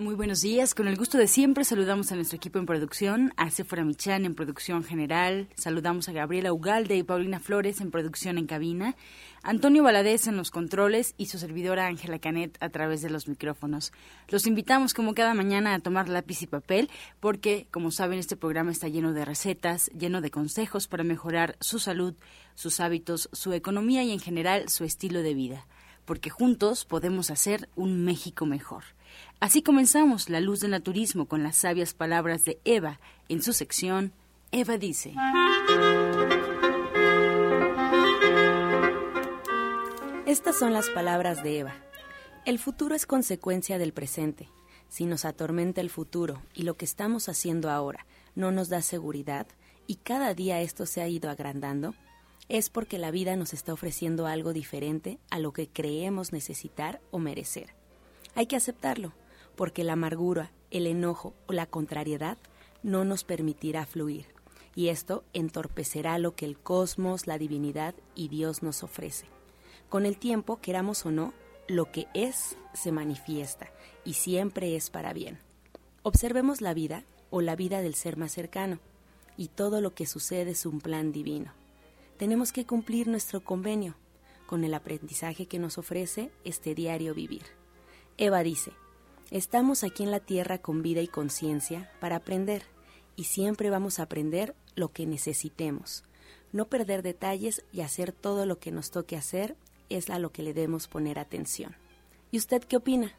Muy buenos días, con el gusto de siempre saludamos a nuestro equipo en producción, a Sephora Michan en producción general, saludamos a Gabriela Ugalde y Paulina Flores en producción en cabina, Antonio Valadez en los controles y su servidora Ángela Canet a través de los micrófonos. Los invitamos como cada mañana a tomar lápiz y papel porque, como saben, este programa está lleno de recetas, lleno de consejos para mejorar su salud, sus hábitos, su economía y en general su estilo de vida, porque juntos podemos hacer un México mejor. Así comenzamos La Luz del Naturismo con las sabias palabras de Eva en su sección Eva dice. Estas son las palabras de Eva. El futuro es consecuencia del presente. Si nos atormenta el futuro y lo que estamos haciendo ahora no nos da seguridad y cada día esto se ha ido agrandando, es porque la vida nos está ofreciendo algo diferente a lo que creemos necesitar o merecer. Hay que aceptarlo, porque la amargura, el enojo o la contrariedad no nos permitirá fluir, y esto entorpecerá lo que el cosmos, la divinidad y Dios nos ofrece. Con el tiempo, queramos o no, lo que es se manifiesta y siempre es para bien. Observemos la vida o la vida del ser más cercano, y todo lo que sucede es un plan divino. Tenemos que cumplir nuestro convenio con el aprendizaje que nos ofrece este diario vivir. Eva dice, estamos aquí en la tierra con vida y conciencia para aprender, y siempre vamos a aprender lo que necesitemos. No perder detalles y hacer todo lo que nos toque hacer es a lo que le debemos poner atención. ¿Y usted qué opina?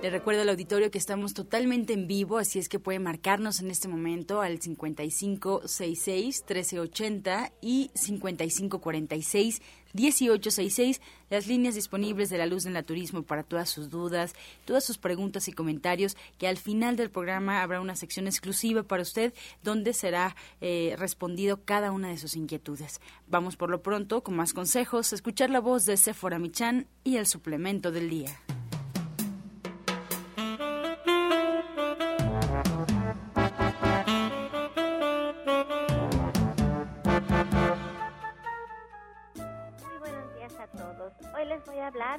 Le recuerdo al auditorio que estamos totalmente en vivo, así es que puede marcarnos en este momento al 5566-1380 y 5546-1866, las líneas disponibles de la luz del naturismo para todas sus dudas, todas sus preguntas y comentarios, que al final del programa habrá una sección exclusiva para usted donde será eh, respondido cada una de sus inquietudes. Vamos por lo pronto con más consejos, escuchar la voz de Sephora Michan y el suplemento del día.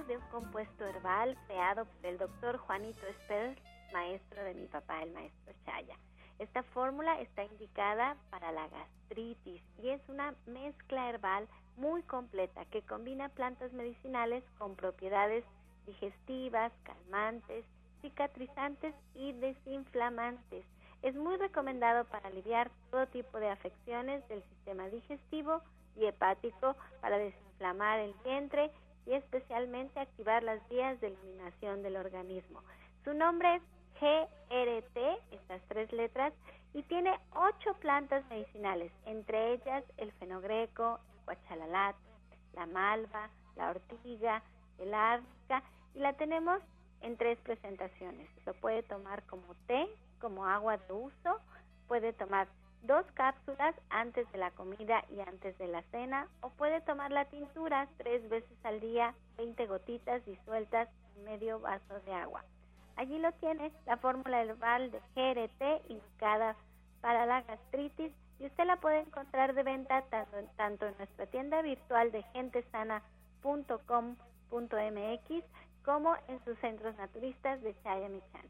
De un compuesto herbal creado por el doctor Juanito Esper, maestro de mi papá, el maestro Chaya. Esta fórmula está indicada para la gastritis y es una mezcla herbal muy completa que combina plantas medicinales con propiedades digestivas, calmantes, cicatrizantes y desinflamantes. Es muy recomendado para aliviar todo tipo de afecciones del sistema digestivo y hepático, para desinflamar el vientre y especialmente activar las vías de eliminación del organismo. Su nombre es GRT, estas tres letras, y tiene ocho plantas medicinales, entre ellas el fenogreco, el cuachalalat, la malva, la ortiga, el arca, y la tenemos en tres presentaciones. Lo puede tomar como té, como agua de uso, puede tomar dos cápsulas antes de la comida y antes de la cena, o puede tomar la tintura tres veces al día, 20 gotitas disueltas en medio vaso de agua. Allí lo tiene, la fórmula herbal de GRT indicada para la gastritis y usted la puede encontrar de venta tanto, tanto en nuestra tienda virtual de gentesana.com.mx como en sus centros naturistas de Chayamichan.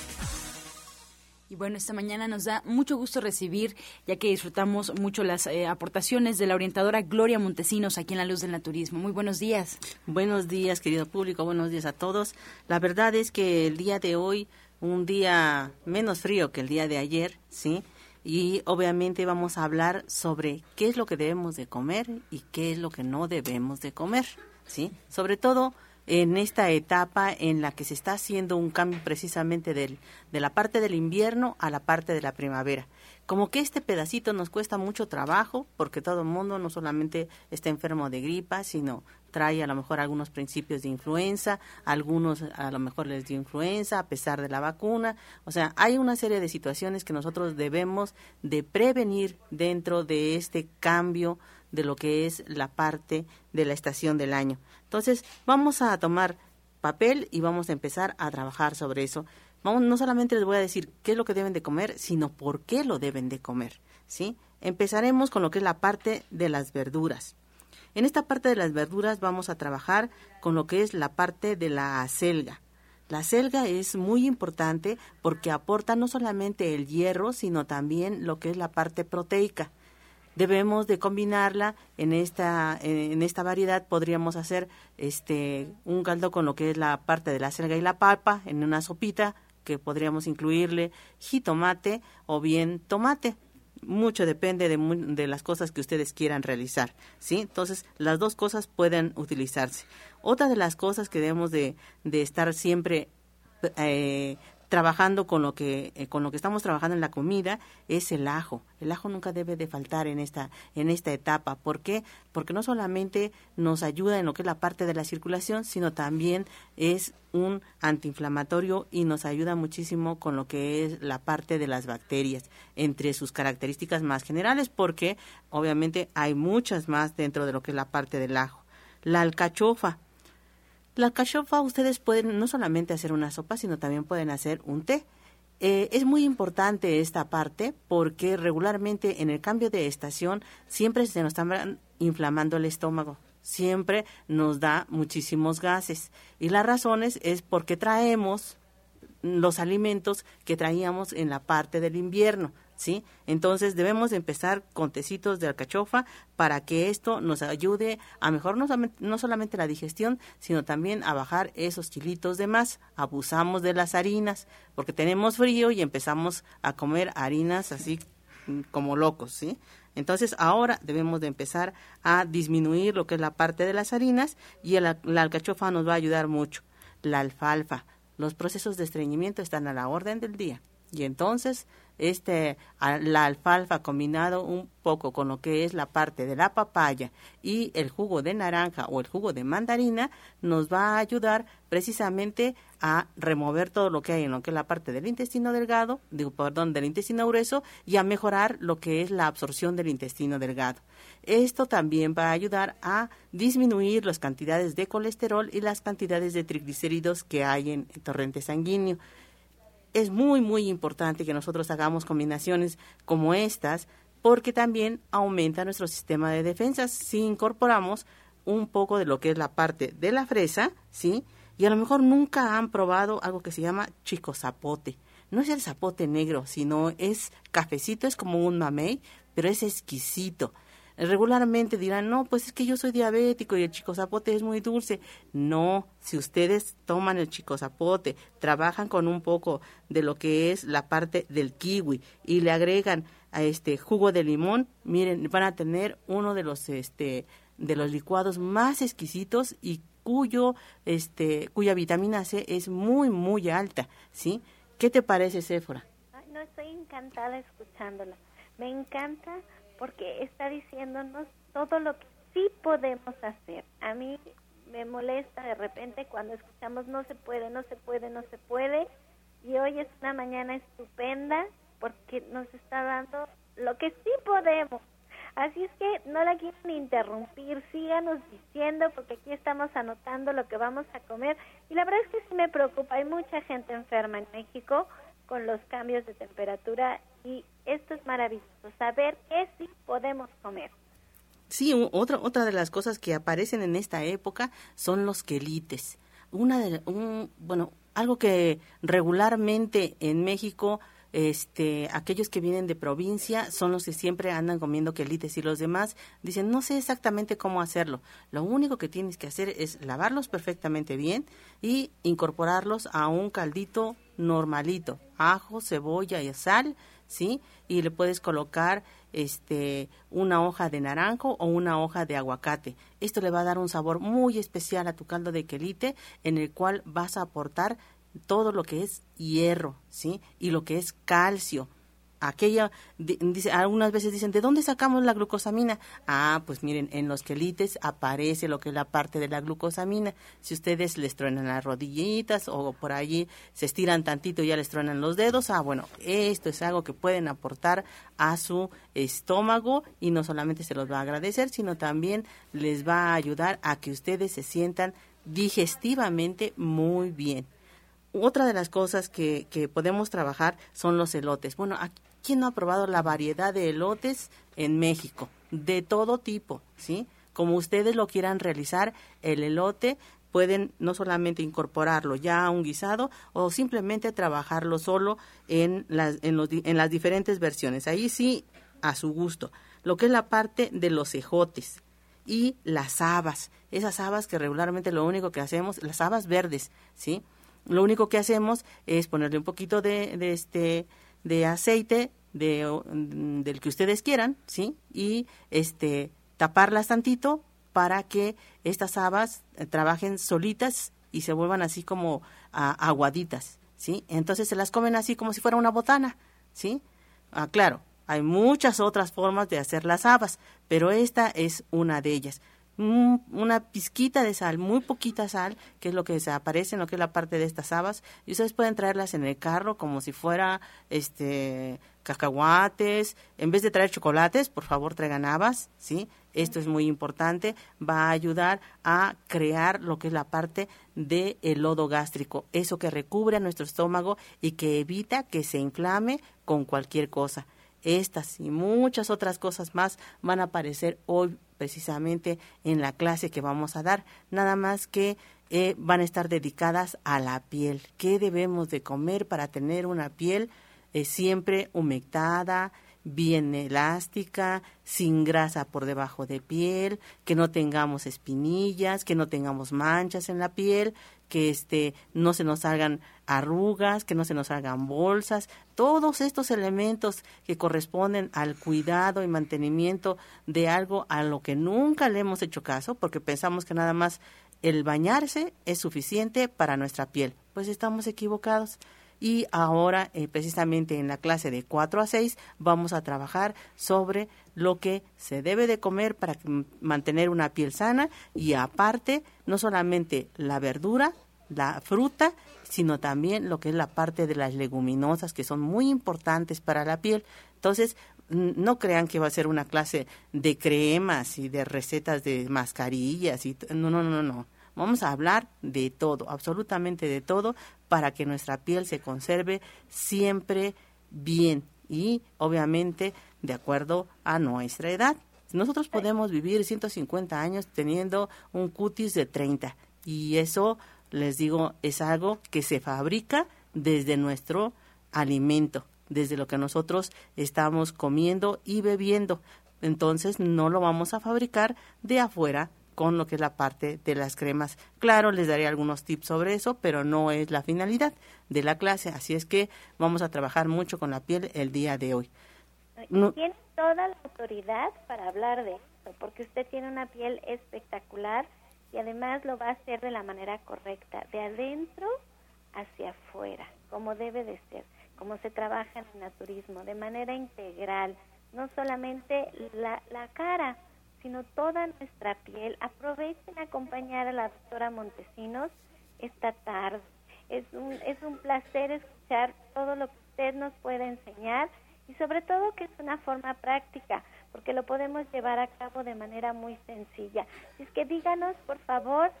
Y bueno, esta mañana nos da mucho gusto recibir, ya que disfrutamos mucho las eh, aportaciones de la orientadora Gloria Montesinos aquí en La Luz del Naturismo. Muy buenos días. Buenos días, querido público, buenos días a todos. La verdad es que el día de hoy, un día menos frío que el día de ayer, ¿sí? Y obviamente vamos a hablar sobre qué es lo que debemos de comer y qué es lo que no debemos de comer, ¿sí? Sobre todo en esta etapa en la que se está haciendo un cambio precisamente del, de la parte del invierno a la parte de la primavera. Como que este pedacito nos cuesta mucho trabajo porque todo el mundo no solamente está enfermo de gripa, sino trae a lo mejor algunos principios de influenza, algunos a lo mejor les dio influenza a pesar de la vacuna. O sea, hay una serie de situaciones que nosotros debemos de prevenir dentro de este cambio de lo que es la parte de la estación del año. Entonces, vamos a tomar papel y vamos a empezar a trabajar sobre eso. Vamos, no solamente les voy a decir qué es lo que deben de comer, sino por qué lo deben de comer, ¿sí? Empezaremos con lo que es la parte de las verduras. En esta parte de las verduras vamos a trabajar con lo que es la parte de la acelga. La acelga es muy importante porque aporta no solamente el hierro, sino también lo que es la parte proteica debemos de combinarla en esta en esta variedad podríamos hacer este un caldo con lo que es la parte de la selga y la papa en una sopita que podríamos incluirle jitomate o bien tomate mucho depende de, de, las cosas que ustedes quieran realizar, ¿sí? Entonces, las dos cosas pueden utilizarse. Otra de las cosas que debemos de, de estar siempre eh, trabajando con lo que eh, con lo que estamos trabajando en la comida es el ajo. El ajo nunca debe de faltar en esta en esta etapa. ¿Por qué? Porque no solamente nos ayuda en lo que es la parte de la circulación, sino también es un antiinflamatorio y nos ayuda muchísimo con lo que es la parte de las bacterias, entre sus características más generales, porque obviamente hay muchas más dentro de lo que es la parte del ajo. La alcachofa, la cachofa ustedes pueden no solamente hacer una sopa, sino también pueden hacer un té. Eh, es muy importante esta parte porque regularmente en el cambio de estación siempre se nos está inflamando el estómago, siempre nos da muchísimos gases. Y las razones es porque traemos los alimentos que traíamos en la parte del invierno. ¿Sí? Entonces debemos empezar con tecitos de alcachofa para que esto nos ayude a mejorar no, solamente la digestión, sino también a bajar esos kilitos de más. Abusamos de las harinas porque tenemos frío y empezamos a comer harinas así mm, como locos, ¿sí? Entonces ahora debemos de empezar a disminuir lo que es la parte de las harinas y la alcachofa nos va a ayudar mucho. La alfalfa, los procesos de estreñimiento están a la orden del día. Y entonces este la alfalfa combinado un poco con lo que es la parte de la papaya y el jugo de naranja o el jugo de mandarina nos va a ayudar precisamente a remover todo lo que hay en lo que es la parte del intestino delgado, digo, perdón, del intestino grueso y a mejorar lo que es la absorción del intestino delgado. Esto también va a ayudar a disminuir las cantidades de colesterol y las cantidades de triglicéridos que hay en el torrente sanguíneo es muy, muy importante que nosotros hagamos combinaciones como estas porque también aumenta nuestro sistema de defensas si incorporamos un poco de lo que es la parte de la fresa, ¿sí? Y a lo mejor nunca han probado algo que se llama chico zapote. No es el zapote negro, sino es cafecito, es como un mamey, pero es exquisito regularmente dirán, no, pues es que yo soy diabético y el chico zapote es muy dulce. No, si ustedes toman el chico zapote, trabajan con un poco de lo que es la parte del kiwi y le agregan a este jugo de limón, miren, van a tener uno de los este de los licuados más exquisitos y cuyo este cuya vitamina C es muy muy alta, ¿sí? ¿Qué te parece, Séfora? no estoy encantada escuchándola. Me encanta porque está diciéndonos todo lo que sí podemos hacer. A mí me molesta de repente cuando escuchamos no se puede, no se puede, no se puede. Y hoy es una mañana estupenda porque nos está dando lo que sí podemos. Así es que no la quieren interrumpir, síganos diciendo porque aquí estamos anotando lo que vamos a comer. Y la verdad es que sí me preocupa, hay mucha gente enferma en México con los cambios de temperatura Y esto es maravilloso, saber qué sí podemos comer. Sí, otra, otra de las cosas que aparecen en esta época son los quelites. Una de, un, bueno, algo que regularmente en México este, aquellos que vienen de provincia son los que siempre andan comiendo quelites y los demás dicen, no sé exactamente cómo hacerlo. Lo único que tienes que hacer es lavarlos perfectamente bien y incorporarlos a un caldito normalito, ajo, cebolla y sal, ¿sí? Y le puedes colocar este una hoja de naranjo o una hoja de aguacate. Esto le va a dar un sabor muy especial a tu caldo de quelite en el cual vas a aportar todo lo que es hierro, ¿sí? Y lo que es calcio. Aquella, dice, algunas veces dicen, ¿de dónde sacamos la glucosamina? Ah, pues miren, en los quelites aparece lo que es la parte de la glucosamina. Si ustedes les truenan las rodillitas o por allí se estiran tantito y ya les truenan los dedos, ah, bueno, esto es algo que pueden aportar a su estómago y no solamente se los va a agradecer, sino también les va a ayudar a que ustedes se sientan digestivamente muy bien otra de las cosas que, que podemos trabajar son los elotes. Bueno, ¿quién no ha probado la variedad de elotes en México? De todo tipo, ¿sí? Como ustedes lo quieran realizar, el elote pueden no solamente incorporarlo ya a un guisado o simplemente trabajarlo solo en las, en, los, en las diferentes versiones. Ahí sí, a su gusto. Lo que es la parte de los ejotes y las habas. Esas habas que regularmente lo único que hacemos, las habas verdes, ¿sí? Lo único que hacemos es ponerle un poquito de, de este de aceite de, mm, del que ustedes quieran, ¿sí? Y este taparlas tantito para que estas habas eh, trabajen solitas y se vuelvan así como aguaditas, ¿sí? Entonces se las comen así como si fuera una botana, ¿sí? Ah, claro, hay muchas otras formas de hacer las habas, pero esta es una de ellas una pizquita de sal, muy poquita sal, que es lo que se aparece en lo que es la parte de estas habas, y ustedes pueden traerlas en el carro como si fuera este cacahuates, en vez de traer chocolates, por favor traigan habas, ¿sí? Esto es muy importante, va a ayudar a crear lo que es la parte del el lodo gástrico, eso que recubre a nuestro estómago y que evita que se inflame con cualquier cosa. Estas y muchas otras cosas más van a aparecer hoy precisamente en la clase que vamos a dar, nada más que eh, van a estar dedicadas a la piel. ¿Qué debemos de comer para tener una piel eh, siempre humectada, bien elástica, sin grasa por debajo de piel, que no tengamos espinillas, que no tengamos manchas en la piel, que este no se nos salgan arrugas, que no se nos salgan bolsas, todos estos elementos que corresponden al cuidado y mantenimiento de algo a lo que nunca le hemos hecho caso, porque pensamos que nada más el bañarse es suficiente para nuestra piel. Pues estamos equivocados y ahora eh, precisamente en la clase de 4 a 6 vamos a trabajar sobre lo que se debe de comer para mantener una piel sana y aparte no solamente la verdura, la fruta, sino también lo que es la parte de las leguminosas que son muy importantes para la piel. Entonces, no crean que va a ser una clase de cremas y de recetas de mascarillas y no, no, no, no. Vamos a hablar de todo, absolutamente de todo, para que nuestra piel se conserve siempre bien y obviamente de acuerdo a nuestra edad. Nosotros podemos vivir 150 años teniendo un cutis de 30 y eso, les digo, es algo que se fabrica desde nuestro alimento, desde lo que nosotros estamos comiendo y bebiendo. Entonces no lo vamos a fabricar de afuera con lo que es la parte de las cremas. Claro, les daré algunos tips sobre eso, pero no es la finalidad de la clase, así es que vamos a trabajar mucho con la piel el día de hoy. Tiene toda la autoridad para hablar de esto, porque usted tiene una piel espectacular y además lo va a hacer de la manera correcta, de adentro hacia afuera, como debe de ser, como se trabaja en el naturismo, de manera integral, no solamente la, la cara, sino toda nuestra piel. Aprovechen a acompañar a la doctora Montesinos esta tarde. Es un, es un placer escuchar todo lo que usted nos puede enseñar y sobre todo que es una forma práctica, porque lo podemos llevar a cabo de manera muy sencilla. es que díganos, por favor,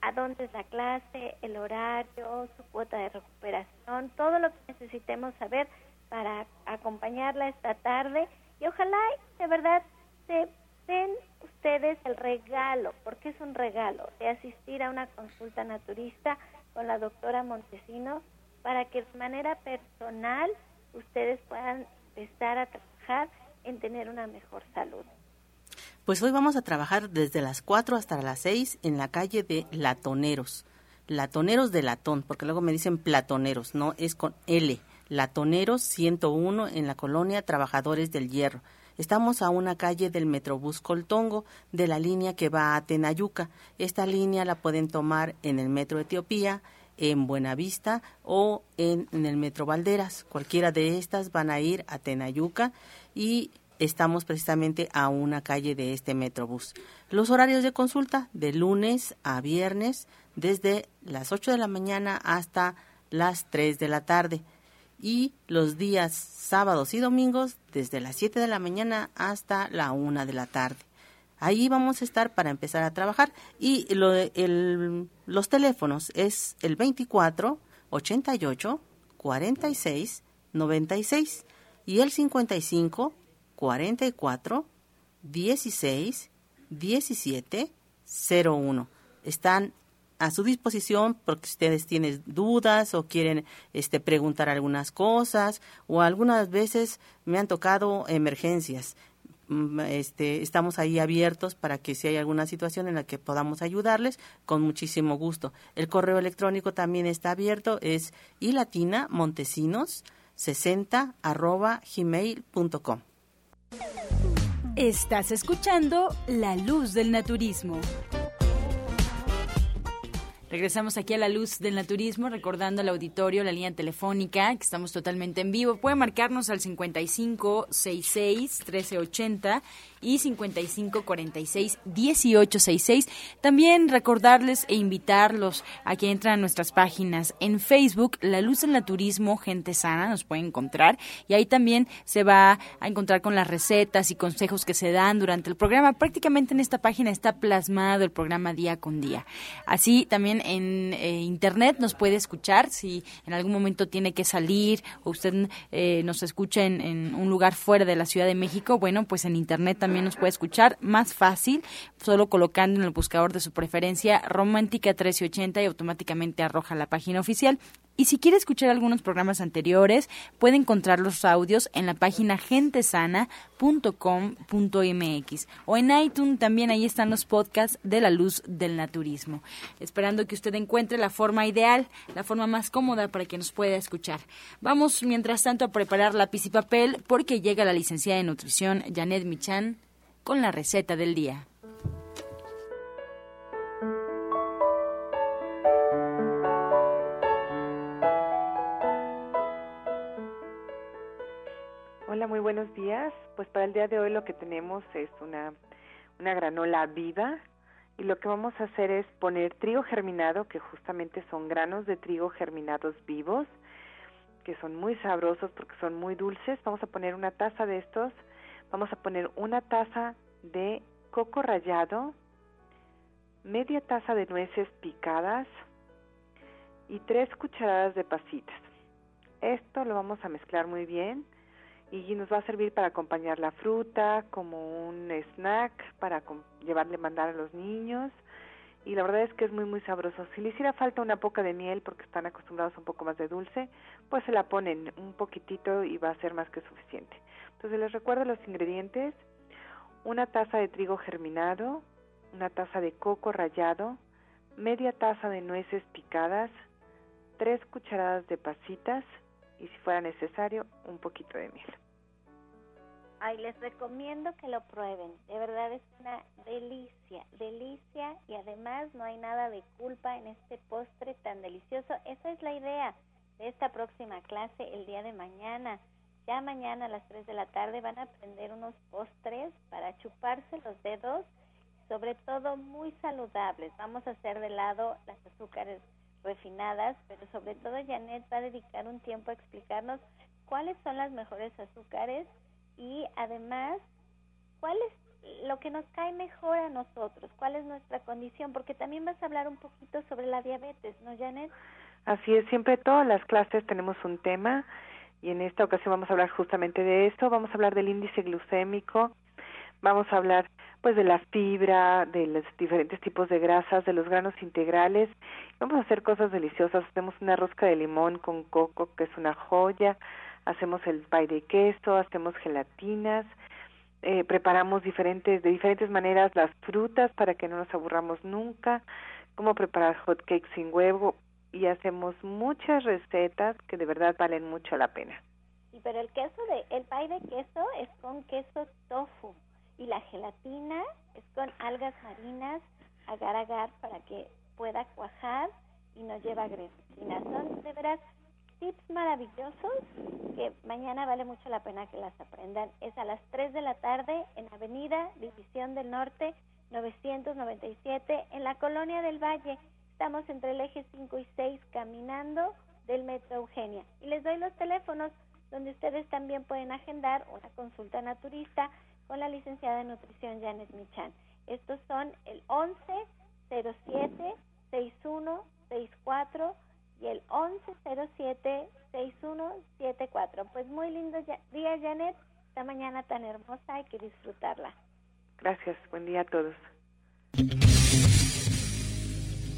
a dónde es la clase, el horario, su cuota de recuperación, todo lo que necesitemos saber para acompañarla esta tarde y ojalá de verdad se den ustedes el regalo, porque es un regalo, de asistir a una consulta naturista con la doctora Montesino para que de manera personal ustedes puedan empezar a trabajar en tener una mejor salud. Pues hoy vamos a trabajar desde las 4 hasta las 6 en la calle de Latoneros. Latoneros de Latón, porque luego me dicen platoneros, no, es con L. Latoneros 101 en la colonia Trabajadores del Hierro. Estamos a una calle del Metrobús Coltongo de la línea que va a Tenayuca. Esta línea la pueden tomar en el Metro Etiopía, en Buenavista o en, el Metro Valderas. Cualquiera de estas van a ir a Tenayuca y estamos precisamente a una calle de este Metrobús. Los horarios de consulta de lunes a viernes desde las 8 de la mañana hasta las 3 de la tarde y los días sábados y domingos desde las 7 de la mañana hasta la 1 de la tarde. Ahí vamos a estar para empezar a trabajar y los teléfonos es el 24 88 46 96 y el 55 44 16 17 01. Están a su disposición porque ustedes tienen dudas o quieren este preguntar algunas cosas o algunas veces me han tocado emergencias. Mm, este, estamos ahí abiertos para que si hay alguna situación en la que podamos ayudarles, con muchísimo gusto. El correo electrónico también está abierto, es ilatina montesinos 60 arroba gmail.com. Estás escuchando La Luz del Naturismo. Regresamos aquí a la luz del naturismo, recordando al auditorio la línea telefónica, que estamos totalmente en vivo. Puede marcarnos al 5566 1380 y 5546 1866. También recordarles e invitarlos a que entren a nuestras páginas en Facebook, La Luz del Naturismo, Gente Sana, nos pueden encontrar. Y ahí también se va a encontrar con las recetas y consejos que se dan durante el programa. Prácticamente en esta página está plasmado el programa día con día. Así también en eh, internet nos puede escuchar si en algún momento tiene que salir o usted eh, nos escucha en, en, un lugar fuera de la Ciudad de México, bueno, pues en internet también nos puede escuchar más fácil, solo colocando en el buscador de su preferencia Romántica 1380 y automáticamente arroja la página oficial. Y si quiere escuchar algunos programas anteriores, puede encontrar los audios en la página gentesana.com.mx o en iTunes también ahí están los podcasts de la luz del naturismo. Esperando que usted encuentre la forma ideal, la forma más cómoda para que nos pueda escuchar. Vamos mientras tanto a preparar lápiz y papel porque llega la licenciada de nutrición Janet Michan con la receta del día. Muy buenos días. Pues para el día de hoy lo que tenemos es una, una granola viva y lo que vamos a hacer es poner trigo germinado, que justamente son granos de trigo germinados vivos, que son muy sabrosos porque son muy dulces. Vamos a poner una taza de estos, vamos a poner una taza de coco rallado, media taza de nueces picadas y tres cucharadas de pasitas. Esto lo vamos a mezclar muy bien y nos va a servir para acompañar la fruta como un snack para llevarle mandar a los niños y la verdad es que es muy muy sabroso. Si le hiciera falta una poca de miel porque están acostumbrados a un poco más de dulce, pues se la ponen un poquitito y va a ser más que suficiente. Entonces les recuerdo los ingredientes: una taza de trigo germinado, una taza de coco rallado, media taza de nueces picadas, tres cucharadas de pasitas y si fuera necesario un poquito de miel. Ay, les recomiendo que lo prueben. De verdad es una delicia, delicia y además no hay nada de culpa en este postre tan delicioso. Esa es la idea de esta próxima clase el día de mañana. Ya mañana a las 3 de la tarde van a aprender unos postres para chuparse los dedos, sobre todo muy saludables. Vamos a hacer de lado las azúcares refinadas, pero sobre todo Janet va a dedicar un tiempo a explicarnos cuáles son las mejores azúcares y además cuál es lo que nos cae mejor a nosotros, cuál es nuestra condición, porque también vas a hablar un poquito sobre la diabetes, ¿no, Janet? Así es, siempre todas las clases tenemos un tema y en esta ocasión vamos a hablar justamente de esto, vamos a hablar del índice glucémico, vamos a hablar pues de la fibra, de los diferentes tipos de grasas, de los granos integrales. Vamos a hacer cosas deliciosas, hacemos una rosca de limón con coco que es una joya, hacemos el pay de queso, hacemos gelatinas, eh, preparamos diferentes de diferentes maneras las frutas para que no nos aburramos nunca, cómo preparar hot cakes sin huevo. Y hacemos muchas recetas que de verdad valen mucho la pena. Sí, pero el queso de el pay de queso es con queso tofu y la gelatina es con algas marinas agar agar para que pueda cuajar y no lleva grasina. Son de veras tips maravillosos que mañana vale mucho la pena que las aprendan. Es a las 3 de la tarde en Avenida División del Norte 997 en la Colonia del Valle. Estamos entre el eje 5 y 6 caminando del Metro Eugenia. Y les doy los teléfonos donde ustedes también pueden agendar una consulta naturista con la licenciada en nutrición Janet Michan. Estos son el 11 07 6164 y el 1107 6174. Pues muy lindo día Janet, esta mañana tan hermosa hay que disfrutarla. Gracias, buen día a todos.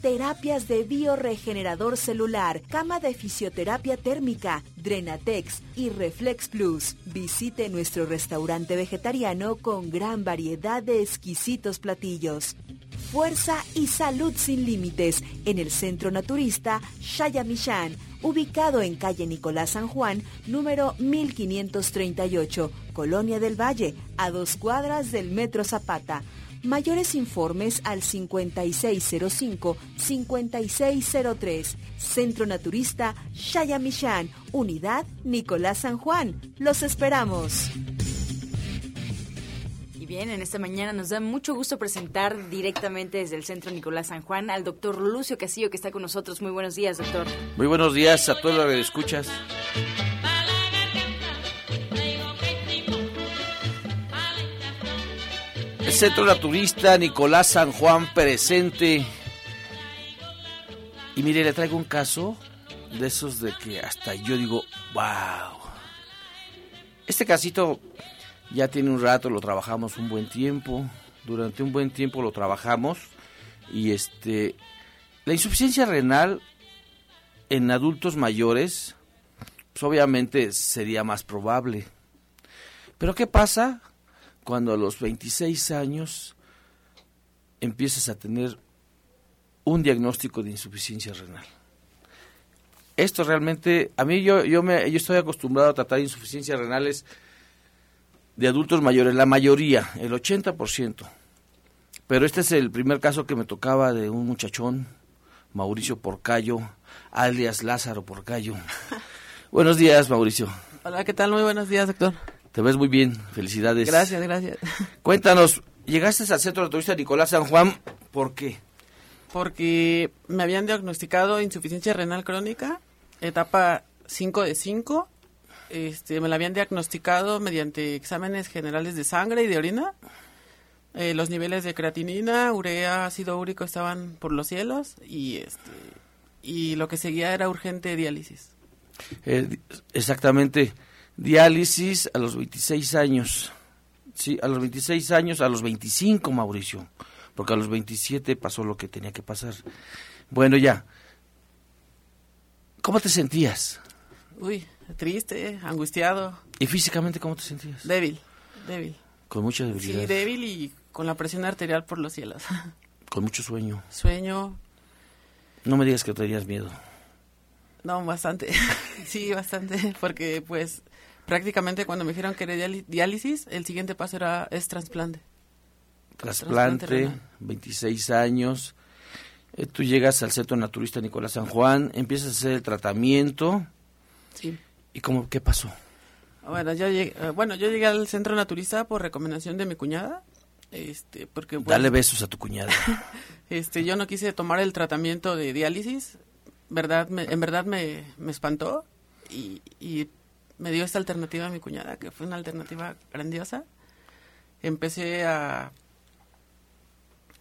terapias de bioregenerador celular, cama de fisioterapia térmica, Drenatex y Reflex Plus. Visite nuestro restaurante vegetariano con gran variedad de exquisitos platillos. Fuerza y salud sin límites en el Centro Naturista Shayamishan, ubicado en calle Nicolás San Juan, número 1538, Colonia del Valle, a dos cuadras del Metro Zapata. Mayores informes al 5605-5603. Centro Naturista Shayamishan, Unidad Nicolás San Juan. Los esperamos. Bien, en esta mañana nos da mucho gusto presentar directamente desde el Centro Nicolás San Juan al doctor Lucio Casillo que está con nosotros. Muy buenos días, doctor. Muy buenos días a todos los que escuchas. El Centro Naturista Nicolás San Juan presente. Y mire, le traigo un caso de esos de que hasta yo digo, wow. Este casito ya tiene un rato, lo trabajamos un buen tiempo. Durante un buen tiempo lo trabajamos. Y este, la insuficiencia renal en adultos mayores, pues obviamente sería más probable. Pero ¿qué pasa cuando a los 26 años empiezas a tener un diagnóstico de insuficiencia renal. Esto realmente, a mí yo, yo, me, yo estoy acostumbrado a tratar insuficiencias renales de adultos mayores, la mayoría, el 80%. Pero este es el primer caso que me tocaba de un muchachón, Mauricio Porcayo, alias Lázaro Porcayo. Buenos días, Mauricio. Hola, ¿qué tal? Muy buenos días, doctor. Te ves muy bien, felicidades. Gracias, gracias. Cuéntanos, llegaste al centro de turista Nicolás San Juan, ¿por qué? Porque me habían diagnosticado insuficiencia renal crónica, etapa 5 de 5. Este, me la habían diagnosticado mediante exámenes generales de sangre y de orina. Eh, los niveles de creatinina, urea, ácido úrico estaban por los cielos y este y lo que seguía era urgente diálisis. Eh, exactamente diálisis a los 26 años. Sí, a los 26 años, a los 25, Mauricio, porque a los 27 pasó lo que tenía que pasar. Bueno, ya. ¿Cómo te sentías? Uy, triste, angustiado. ¿Y físicamente cómo te sentías? Débil, débil. Con mucha debilidad. Sí, débil y con la presión arterial por los cielos. Con mucho sueño. Sueño. No me digas que tenías miedo. No, bastante. sí, bastante. Porque, pues, prácticamente cuando me dijeron que era diálisis, el siguiente paso era es trasplante. Trasplante Trasplante, renal. 26 años. Eh, tú llegas al Centro Naturista Nicolás San Juan, empiezas a hacer el tratamiento. Sí. ¿Y cómo, qué pasó? Bueno, yo llegué, eh, bueno, yo llegué al centro naturista por recomendación de mi cuñada. Este, porque pues, Dale besos a tu cuñada. este, yo no quise tomar el tratamiento de diálisis. Verdad, me- en verdad me, me espantó y, y me dio esta alternativa a mi cuñada, que fue una alternativa grandiosa. Empecé a,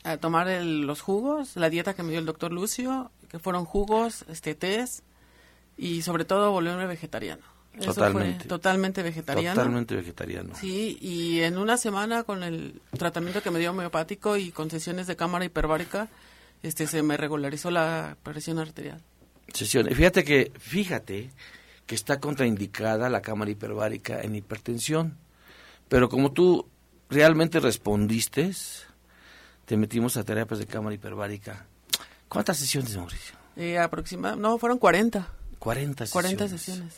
a tomar el- los jugos, la dieta que me dio el doctor Lucio, que fueron jugos, este, tés y sobre todo volverme vegetariano. Eso Totalmente. fue totalmente vegetariano. Totalmente vegetariano. Sí, y en una semana con el tratamiento que me dio homeopático y con sesiones de cámara hiperbárica, este se me regularizó la presión arterial. Sesiones. Fíjate que, fíjate que está contraindicada la cámara hiperbárica en hipertensión. Pero como tú realmente respondiste, te metimos a terapias de cámara hiperbárica. ¿Cuántas sesiones, Mauricio? Eh, aproxima, no, fueron 40. 40 sesiones. 40 sesiones.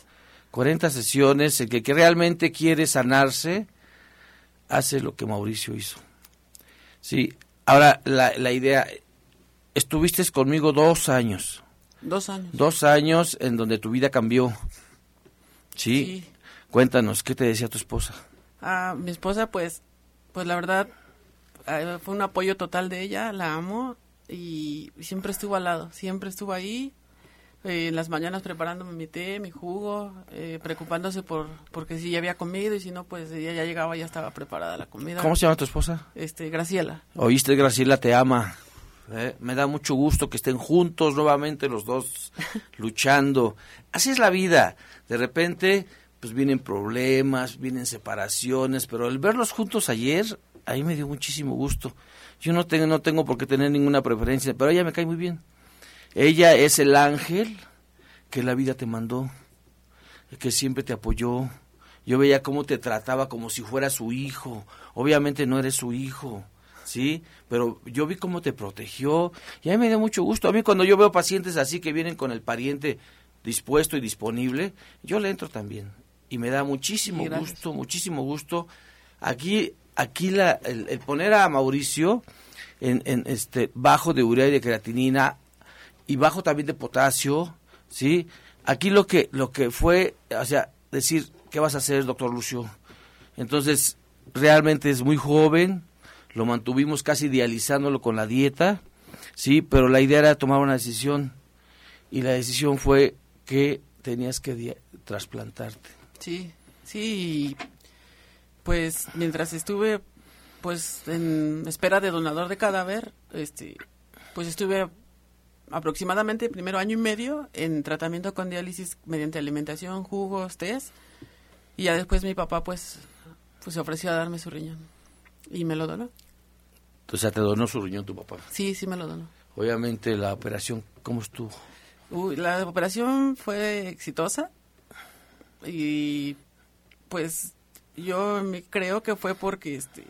40 sesiones. El que, que realmente quiere sanarse, hace lo que Mauricio hizo. Sí. Ahora, la, la idea, estuviste conmigo dos años. Dos años. Dos años en donde tu vida cambió. ¿Sí? Sí. Cuéntanos, ¿qué te decía tu esposa? Ah, mi esposa, pues, pues la verdad, fue un apoyo total de ella, la amo y siempre estuvo al lado, siempre estuvo ahí, eh, en las mañanas preparándome mi té, mi jugo, eh, preocupándose por porque si ya había comido y si no, pues ella ya llegaba, ya estaba preparada la comida. ¿Cómo se llama tu esposa? Este, Graciela. Oíste, Graciela, te ama. ¿eh? Me da mucho gusto que estén juntos nuevamente los dos luchando. Así es la vida. De repente, pues vienen problemas, vienen separaciones, pero el verlos juntos ayer, ahí me dio muchísimo gusto. Yo no tengo, no tengo por qué tener ninguna preferencia, pero ella me cae muy bien. Ella es el ángel que la vida te mandó, que siempre te apoyó. Yo veía cómo te trataba como si fuera su hijo. Obviamente no eres su hijo, ¿sí? Pero yo vi cómo te protegió y a mí me dio mucho gusto. A mí cuando yo veo pacientes así que vienen con el pariente dispuesto y disponible, yo le entro también. Y me da muchísimo gusto, muchísimo gusto. Aquí, aquí la, el, el poner a Mauricio en, en este bajo de urea y de creatinina y bajo también de potasio, ¿sí? Aquí lo que lo que fue, o sea, decir, ¿qué vas a hacer, doctor Lucio? Entonces, realmente es muy joven, lo mantuvimos casi dializándolo con la dieta, ¿sí? Pero la idea era tomar una decisión y la decisión fue que tenías que trasplantarte. Sí, sí, pues mientras estuve pues en espera de donador de cadáver, este, pues estuve aproximadamente primero año y medio en tratamiento con diálisis mediante alimentación, jugos, test, y ya después mi papá pues, pues se ofreció a darme su riñón y me lo donó. O sea, te donó su riñón tu papá. Sí, sí me lo donó. Obviamente la operación, ¿cómo estuvo? Uy, la operación fue exitosa y pues yo me creo que fue porque este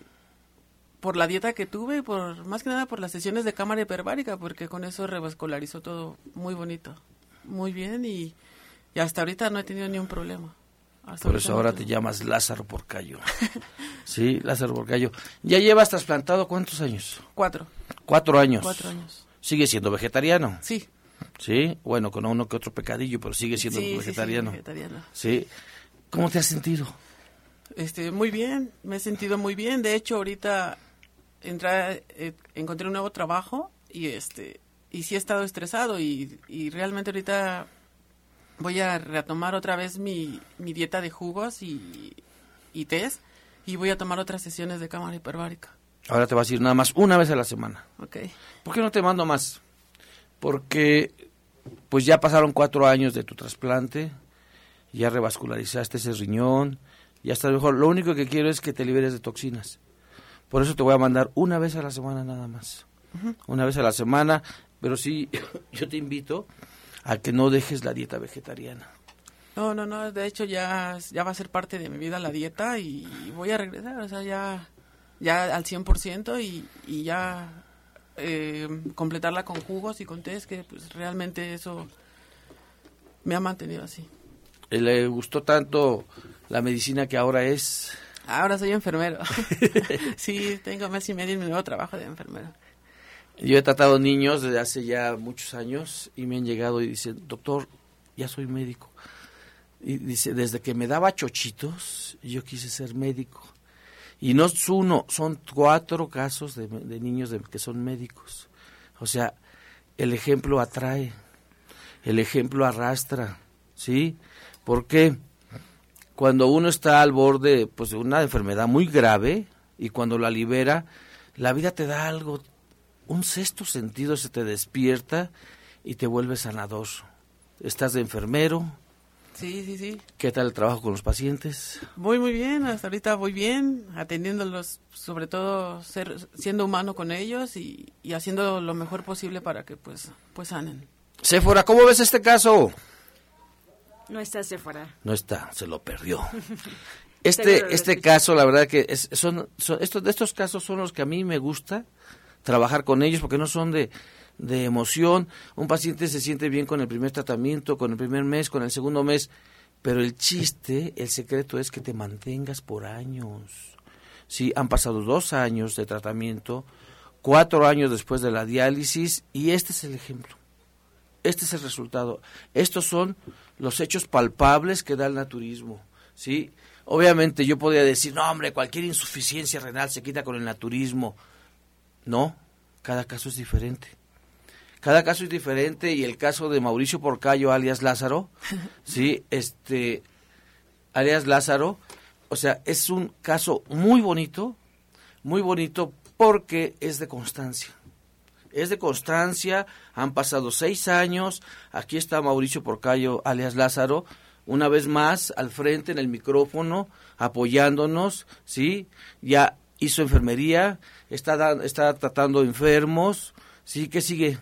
por la dieta que tuve y por más que nada por las sesiones de cámara hiperbárica porque con eso revascularizó todo muy bonito, muy bien y, y hasta ahorita no he tenido ni un problema. Hasta Por eso ahora te llamas Lázaro Porcayo. sí, Lázaro Porcayo. ¿Ya llevas trasplantado cuántos años? Cuatro, Cuatro años. cuatro años. ¿Sigue siendo vegetariano? Sí. Sí, bueno, con uno que otro pecadillo, pero sigue siendo Sí, sí, sí, vegetariano. vegetariano. Sí. ¿Cómo te has sentido? Este, muy bien, me he sentido muy bien. De hecho, ahorita entré, eh, encontré un nuevo trabajo y este y sí he estado estresado y, y realmente ahorita voy a retomar otra vez mi, mi dieta de jugos y, y test y voy a tomar otras sesiones de cámara hiperbárica. Ahora te vas a ir nada más una vez a la semana. Ok. ¿Por qué no te mando más? Porque pues ya pasaron cuatro años de tu trasplante, ya revascularizaste ese riñón, ya está mejor. Lo único que quiero es que te liberes de toxinas. Por eso te voy a mandar una vez a la semana nada más. Una vez a la semana, pero sí, yo te invito a que no dejes la dieta vegetariana. No, no, no, de hecho ya, ya va a ser parte de mi vida la dieta y voy a regresar, o sea, ya, ya al 100% y, y ya eh, completarla con jugos y con tés, que pues realmente eso me ha mantenido así. ¿Le gustó tanto la medicina que ahora es? Ahora soy enfermero. sí, tengo mes y medio en mi nuevo trabajo de enfermero. Yo he tratado niños desde hace ya muchos años y me han llegado y dicen, doctor, ya soy médico. Y dice, desde que me daba chochitos, yo quise ser médico. Y no es uno, son cuatro casos de, niños que son médicos. O sea, el ejemplo atrae, el ejemplo arrastra, ¿sí? ¿Por qué? Cuando uno está al borde pues, de una enfermedad muy grave y cuando la libera, la vida te da algo, un sexto sentido se te despierta y te vuelve sanador. Estás de enfermero. Sí, sí, sí. ¿Qué tal el trabajo con los pacientes? Muy, muy bien. Hasta ahorita voy bien, atendiéndolos, sobre todo ser, siendo humano con ellos y, y haciendo lo mejor posible para que pues, pues sanen. Sephora, ¿cómo ves este caso? No está Sephora. No está, se lo perdió. Este, este caso, la verdad que es, son, son estos, de estos casos son los que a mí me gusta trabajar con ellos porque no son de, de emoción. Un paciente se siente bien con el primer tratamiento, con el primer mes, con el segundo mes, pero el chiste, el secreto es que te mantengas por años. Sí, han pasado dos años de tratamiento, cuatro años después de la diálisis y este es el ejemplo. Este es el resultado. Estos son los hechos palpables que da el naturismo. ¿sí? Obviamente yo podría decir, no, hombre, cualquier insuficiencia renal se quita con el naturismo. No, cada caso es diferente. Cada caso es diferente y el caso de Mauricio Porcayo, alias Lázaro, sí, este, alias Lázaro, o sea, es un caso muy bonito, muy bonito porque es de constancia. Es de constancia, han pasado seis años, aquí está Mauricio Porcayo, alias Lázaro, una vez más al frente en el micrófono, apoyándonos, ¿sí? Ya hizo enfermería, está, está tratando enfermos, ¿sí? ¿Qué sigue?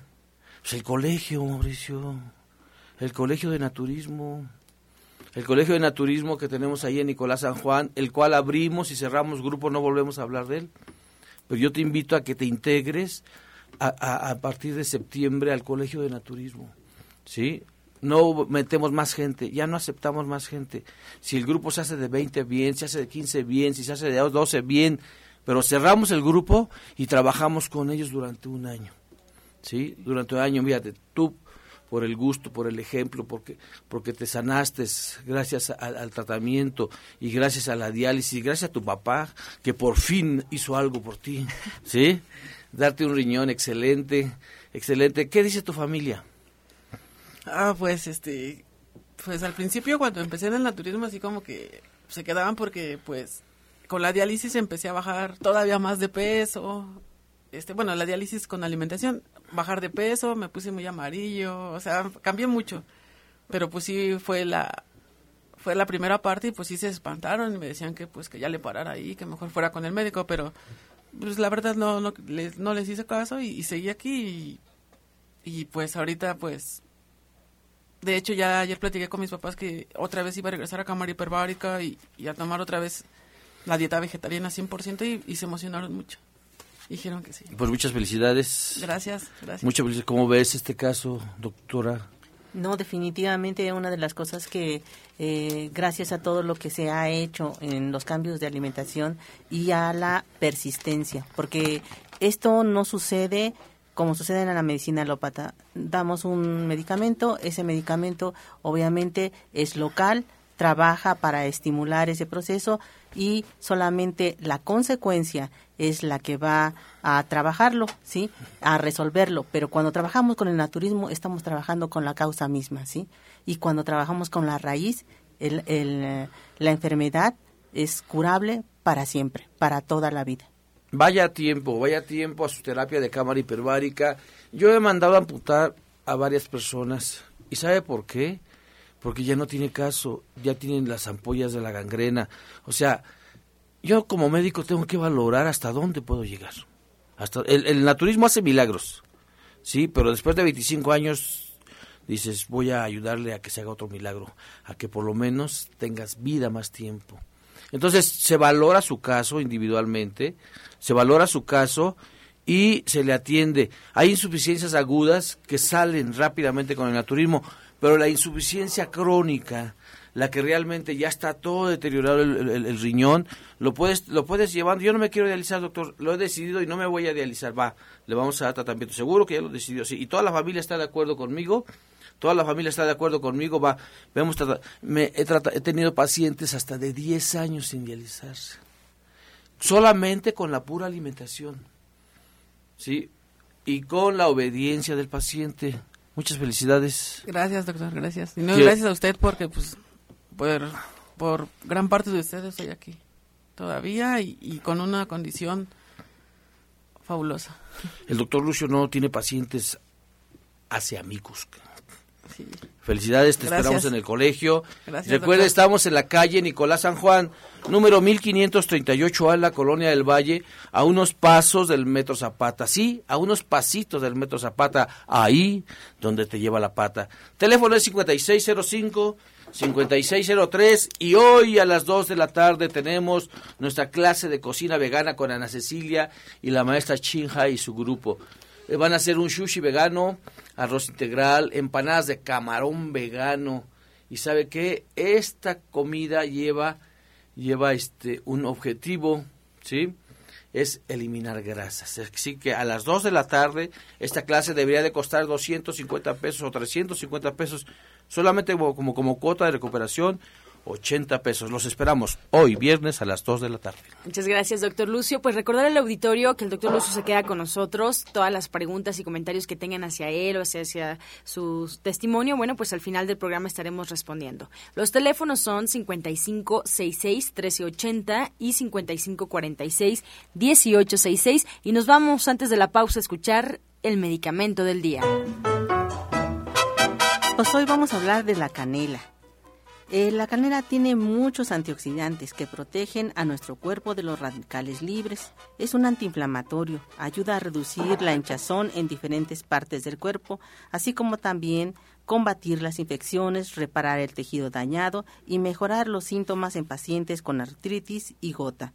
Pues el colegio, Mauricio, el colegio de naturismo, el colegio de naturismo que tenemos ahí en Nicolás San Juan, el cual abrimos y cerramos grupo, no volvemos a hablar de él. Pero yo te invito a que te integres a, a, a partir de septiembre al colegio de naturismo, ¿sí? no metemos más gente, ya no aceptamos más gente. Si el grupo se hace de 20 bien, se hace de 15 bien, si se hace de 12 bien, pero cerramos el grupo y trabajamos con ellos durante un año. ¿Sí? Durante un año, mírate, tú por el gusto, por el ejemplo, porque, porque te sanaste gracias al, al tratamiento y gracias a la diálisis, gracias a tu papá que por fin hizo algo por ti, ¿sí? Darte un riñón excelente, excelente. ¿Qué dice tu familia? Ah, pues este, pues al principio cuando empecé en el naturismo así como que se quedaban porque pues con la diálisis empecé a bajar todavía más de peso. Este, bueno, la diálisis con alimentación, bajar de peso, me puse muy amarillo, o sea, cambié mucho. Pero pues sí fue la fue la primera parte y pues sí se espantaron y me decían que pues que ya le parara ahí, que mejor fuera con el médico, pero pues la verdad no no les, no les hice caso y, y seguí aquí y, y pues ahorita pues de hecho, ya ayer platiqué con mis papás que otra vez iba a regresar a cámara hiperbárica y, y a tomar otra vez la dieta vegetariana 100% y, y se emocionaron mucho. Dijeron que sí. Pues muchas felicidades. Gracias, gracias. Muchas felicidades. ¿Cómo ves este caso, doctora? No, definitivamente una de las cosas que eh, gracias a todo lo que se ha hecho en los cambios de alimentación y a la persistencia, porque esto no sucede como sucede en la medicina alópata. Damos un medicamento, ese medicamento obviamente es local, trabaja para estimular ese proceso y solamente la consecuencia es la que va a trabajarlo, ¿sí? A resolverlo, pero cuando trabajamos con el naturismo estamos trabajando con la causa misma, ¿sí? Y cuando trabajamos con la raíz, el, el, la enfermedad es curable para siempre, para toda la vida. Vaya tiempo, vaya tiempo a su terapia de cámara hiperbárica. Yo he mandado a amputar a varias personas. ¿Y sabe por qué? Porque ya no tiene caso, ya tienen las ampollas de la gangrena. O sea, yo como médico tengo que valorar hasta dónde puedo llegar. Hasta el, el naturismo hace milagros, sí, pero después de 25 años dices, voy a ayudarle a que se haga otro milagro, a que por lo menos tengas vida más tiempo. Entonces se valora su caso individualmente, se valora su caso y se le atiende. Hay insuficiencias agudas que salen rápidamente con el naturismo, pero la insuficiencia crónica, la que realmente ya está todo deteriorado el, el- el riñón, lo puedes lo puedes llevando. Yo no me quiero dializar, doctor, lo he decidido y no me voy a dializar. Va, le vamos a dar tratamiento. Seguro que ya lo decidió, sí. Y toda la familia está de acuerdo conmigo. Toda la familia está de acuerdo conmigo. Va, vemos, me he, trata- he tenido pacientes hasta de 10 años sin dializarse. Solamente con la pura alimentación. ¿Sí? Y con la obediencia del paciente. Muchas felicidades. Gracias, doctor, gracias. Y no, gracias a usted porque, pues, por, por gran parte de ustedes estoy aquí todavía y, y con una condición fabulosa. El doctor Lucio no tiene pacientes hacia amigos. Sí. Felicidades, te Gracias. esperamos en el colegio. Gracias, Recuerde, doctor. estamos en la calle Nicolás San Juan, número 1538A, en la colonia del Valle, a unos pasos del Metro Zapata. Sí, a unos pasitos del Metro Zapata, ahí donde te lleva la pata. Teléfono es 5605. 5603 y hoy a las 2 de la tarde tenemos nuestra clase de cocina vegana con Ana Cecilia y la maestra Chinja y su grupo. Eh, Van a hacer un sushi vegano, arroz integral, empanadas de camarón vegano. Y sabe que esta comida lleva, lleva este, un objetivo, ¿sí? Es eliminar grasas. Así que a las 2 de la tarde esta clase debería de costar 250 pesos o 350 pesos, solamente como, como, cuota de recuperación, 80 pesos. Los esperamos hoy, viernes, a las 2 de la tarde. Muchas gracias, doctor Lucio. Pues recordar al auditorio que el doctor Lucio se queda con nosotros. Todas las preguntas y comentarios que tengan hacia él o hacia, hacia su testimonio, bueno, pues al final del programa estaremos respondiendo. Los teléfonos son 5566-1380 y 5546-1866. Y nos vamos antes de la pausa a escuchar el medicamento del día. Pues hoy vamos a hablar de la canela. Eh, la canela tiene muchos antioxidantes que protegen a nuestro cuerpo de los radicales libres. Es un antiinflamatorio, ayuda a reducir la hinchazón en diferentes partes del cuerpo, así como también combatir las infecciones, reparar el tejido dañado y mejorar los síntomas en pacientes con artritis y gota.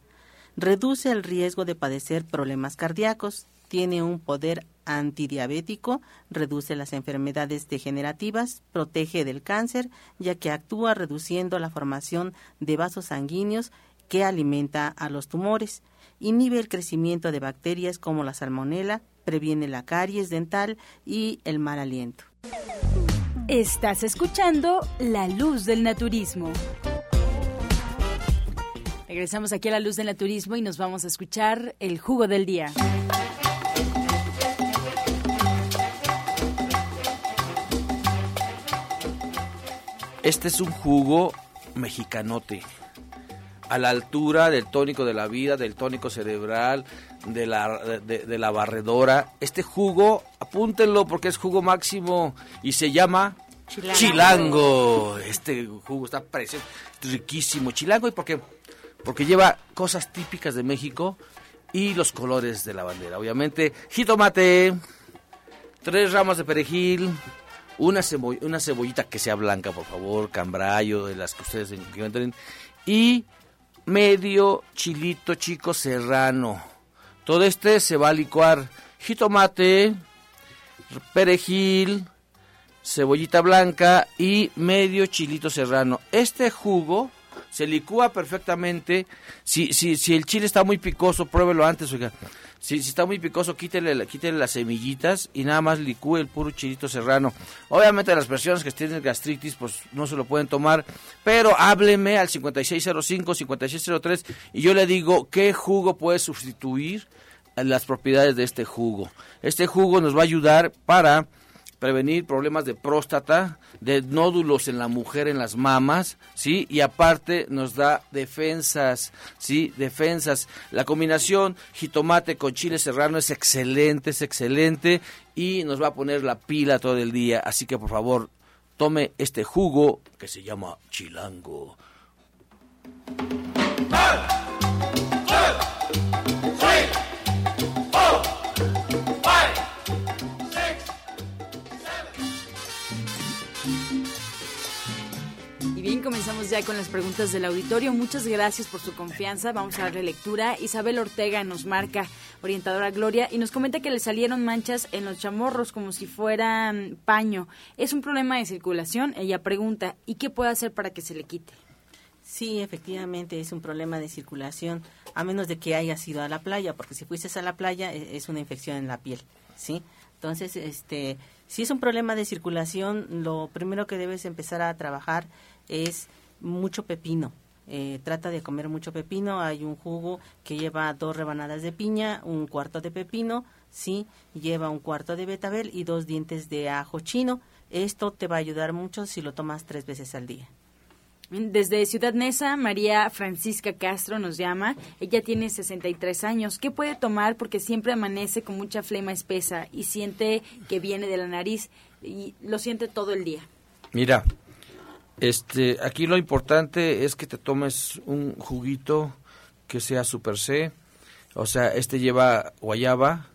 Reduce el riesgo de padecer problemas cardíacos, tiene un poder antidiabético, reduce las enfermedades degenerativas, protege del cáncer, ya que actúa reduciendo la formación de vasos sanguíneos que alimenta a los tumores, inhibe el crecimiento de bacterias como la salmonela, previene la caries dental y el mal aliento. Estás escuchando La Luz del Naturismo. Regresamos aquí a La Luz del Naturismo y nos vamos a escuchar el jugo del día. Este es un jugo mexicanote, a la altura del tónico de la vida, del tónico cerebral, de la, de, de la barredora. Este jugo, apúntenlo porque es jugo máximo y se llama Chilango. Chilango. Este jugo está precioso, riquísimo. Chilango, ¿y por qué? Porque lleva cosas típicas de México y los colores de la bandera. Obviamente, jitomate, tres ramas de perejil, una, una cebollita que sea blanca, por favor, cambrayo, de las que ustedes encuentren, y medio chilito chico serrano. Todo este se va a licuar jitomate, perejil, cebollita blanca y medio chilito serrano. Este jugo se licúa perfectamente. Si, si, si el chile está muy picoso, pruébelo antes, oiga. Si, si está muy picoso, quítele, quítele las semillitas y nada más licúe el puro chilito serrano. Obviamente las personas que tienen gastritis, pues no se lo pueden tomar, pero hábleme al 5605-5603 y yo le digo qué jugo puede sustituir las propiedades de este jugo. Este jugo nos va a ayudar para prevenir problemas de próstata, de nódulos en la mujer, en las mamas, ¿sí? Y aparte nos da defensas, ¿sí? Defensas. La combinación jitomate con chile serrano es excelente, es excelente y nos va a poner la pila todo el día. Así que por favor, tome este jugo que se llama chilango. Y bien, comenzamos ya con las preguntas del auditorio. Muchas gracias por su confianza. Vamos a darle lectura. Isabel Ortega nos marca, orientadora Gloria, y nos comenta que le salieron manchas en los chamorros como si fueran paño. ¿Es un problema de circulación? Ella pregunta, ¿y qué puede hacer para que se le quite? Sí, efectivamente es un problema de circulación, a menos de que hayas ido a la playa, porque si fuiste a la playa e, es una infección en la piel, ¿sí? Entonces, este, si es un problema de circulación, lo primero que debes empezar a trabajar es mucho pepino. Eh, trata de comer mucho pepino. Hay un jugo que lleva dos rebanadas de piña, un cuarto de pepino, sí, lleva un cuarto de betabel y dos dientes de ajo chino. Esto te va a ayudar mucho si lo tomas tres veces al día. Desde Ciudad Neza, María Francisca Castro nos llama. Ella tiene 63 años. ¿Qué puede tomar? Porque siempre amanece con mucha flema espesa y siente que viene de la nariz y lo siente todo el día. Mira, este, aquí lo importante es que te tomes un juguito que sea super C. O sea, este lleva guayaba,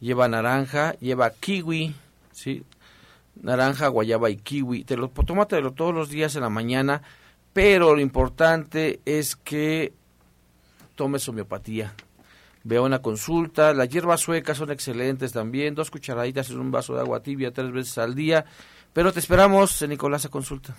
lleva naranja, lleva kiwi, ¿sí? Naranja, guayaba y kiwi. Te lo tómatelo todos los días en la mañana pero lo importante es que tomes homeopatía. Ve una consulta, las hierbas suecas son excelentes también, dos cucharaditas en un vaso de agua tibia tres veces al día, pero te esperamos en Nicolás a consulta.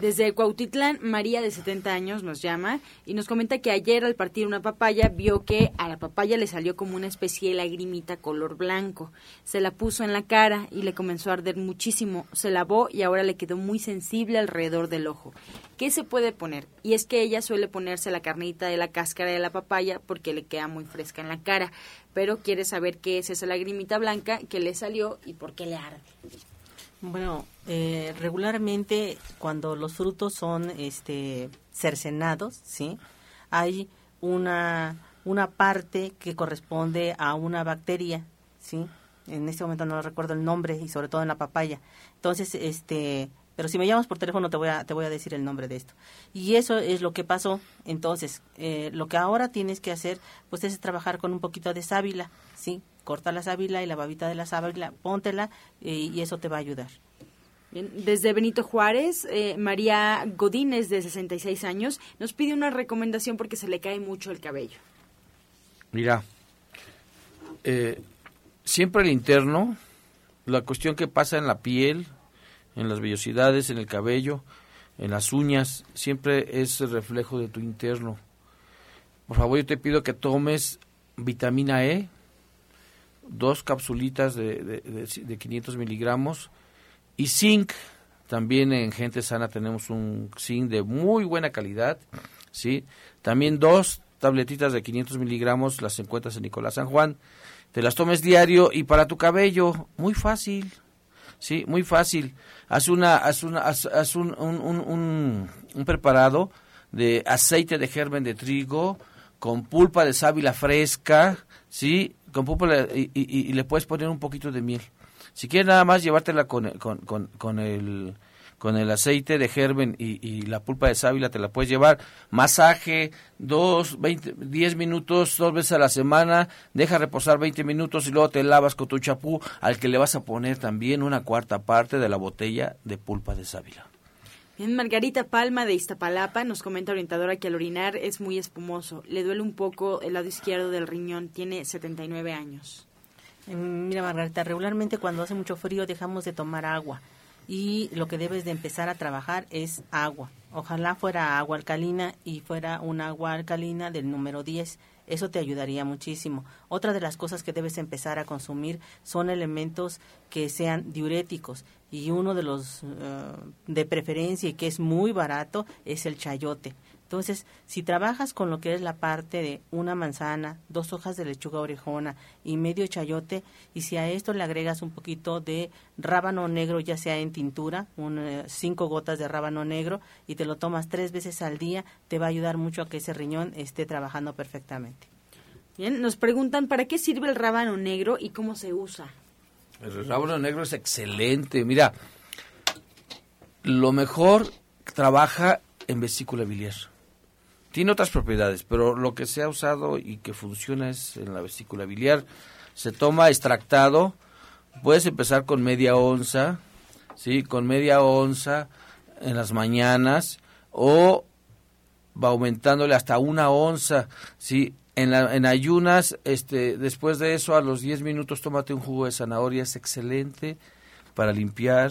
Desde Cuautitlán, María de 70 años nos llama y nos comenta que ayer al partir una papaya vio que a la papaya le salió como una especie de lagrimita color blanco. Se la puso en la cara y le comenzó a arder muchísimo. Se lavó y ahora le quedó muy sensible alrededor del ojo. ¿Qué se puede poner? Y es que ella suele ponerse la carnita de la cáscara de la papaya porque le queda muy fresca en la cara, pero quiere saber qué es esa lagrimita blanca que le salió y por qué le arde. Bueno, eh, regularmente cuando los frutos son este cercenados, ¿sí? Hay una una parte que corresponde a una bacteria, ¿sí? En este momento no recuerdo el nombre y sobre todo en la papaya. Entonces, este, pero si me llamas por teléfono te voy a te voy a decir el nombre de esto. Y eso es lo que pasó. Entonces, eh, lo que ahora tienes que hacer pues es trabajar con un poquito de sábila, ¿sí? Corta la sábila y la babita de la sábila, póntela eh, y eso te va a ayudar. Bien, desde Benito Juárez, eh, María Godínez, de 66 años, nos pide una recomendación porque se le cae mucho el cabello. Mira, eh, siempre el interno, la cuestión que pasa en la piel, en las vellosidades, en el cabello, en las uñas, siempre es el reflejo de tu interno. Por favor, yo te pido que tomes vitamina E, dos capsulitas de, de, 500 miligramos y zinc. También en gente sana tenemos un zinc de muy buena calidad, ¿sí? También dos tabletitas de 500 miligramos, las encuentras en Nicolás San Juan. Te las tomes diario y para tu cabello, muy fácil, ¿sí? Muy fácil. Haz, una, haz, una, haz, un, un, un, un, preparado de aceite de germen de trigo con pulpa de sábila fresca, ¿sí? Con púpula y, y, le puedes poner un poquito de miel. Si quieres nada más llevártela con, con, con, el con el aceite de germen y, y, la pulpa de sábila te la puedes llevar. Masaje, dos, veinte, diez minutos, dos veces a la semana, deja reposar 20 minutos y luego te lavas con tu chapú al que le vas a poner también una cuarta parte de la botella de pulpa de sábila. Bien, Margarita Palma de Iztapalapa nos comenta orientadora que al orinar es muy espumoso. Le duele un poco el lado izquierdo del riñón. Tiene 79 años. Mm, mira, Margarita, regularmente cuando hace mucho frío dejamos de tomar agua y lo que debes de empezar a trabajar es agua. Ojalá fuera agua alcalina y fuera un agua alcalina del número 10 eso te ayudaría muchísimo. Otra de las cosas que debes empezar a consumir son elementos que sean diuréticos y uno de los eh, de preferencia y que es muy barato es el chayote. Entonces, si trabajas con lo que es la parte de una manzana, dos hojas de lechuga orejona y medio chayote, y si a esto le agregas un poquito de rábano negro, ya sea en tintura, un, eh, cinco gotas de rábano negro, y te lo tomas tres veces al día, te va a ayudar mucho a que ese riñón esté trabajando perfectamente. Bien, nos preguntan para qué sirve el rábano negro y cómo se usa. El rábano negro es excelente. Mira, lo mejor trabaja en vesícula biliar tiene otras propiedades, pero lo que se ha usado y que funciona es en la vesícula biliar. Se toma extractado, puedes empezar con media onza, ¿sí? Con media onza en las mañanas o va aumentándole hasta una onza, ¿sí? En, la, en ayunas, este, después de eso, a los 10 minutos, tómate un jugo de zanahoria, es excelente para limpiar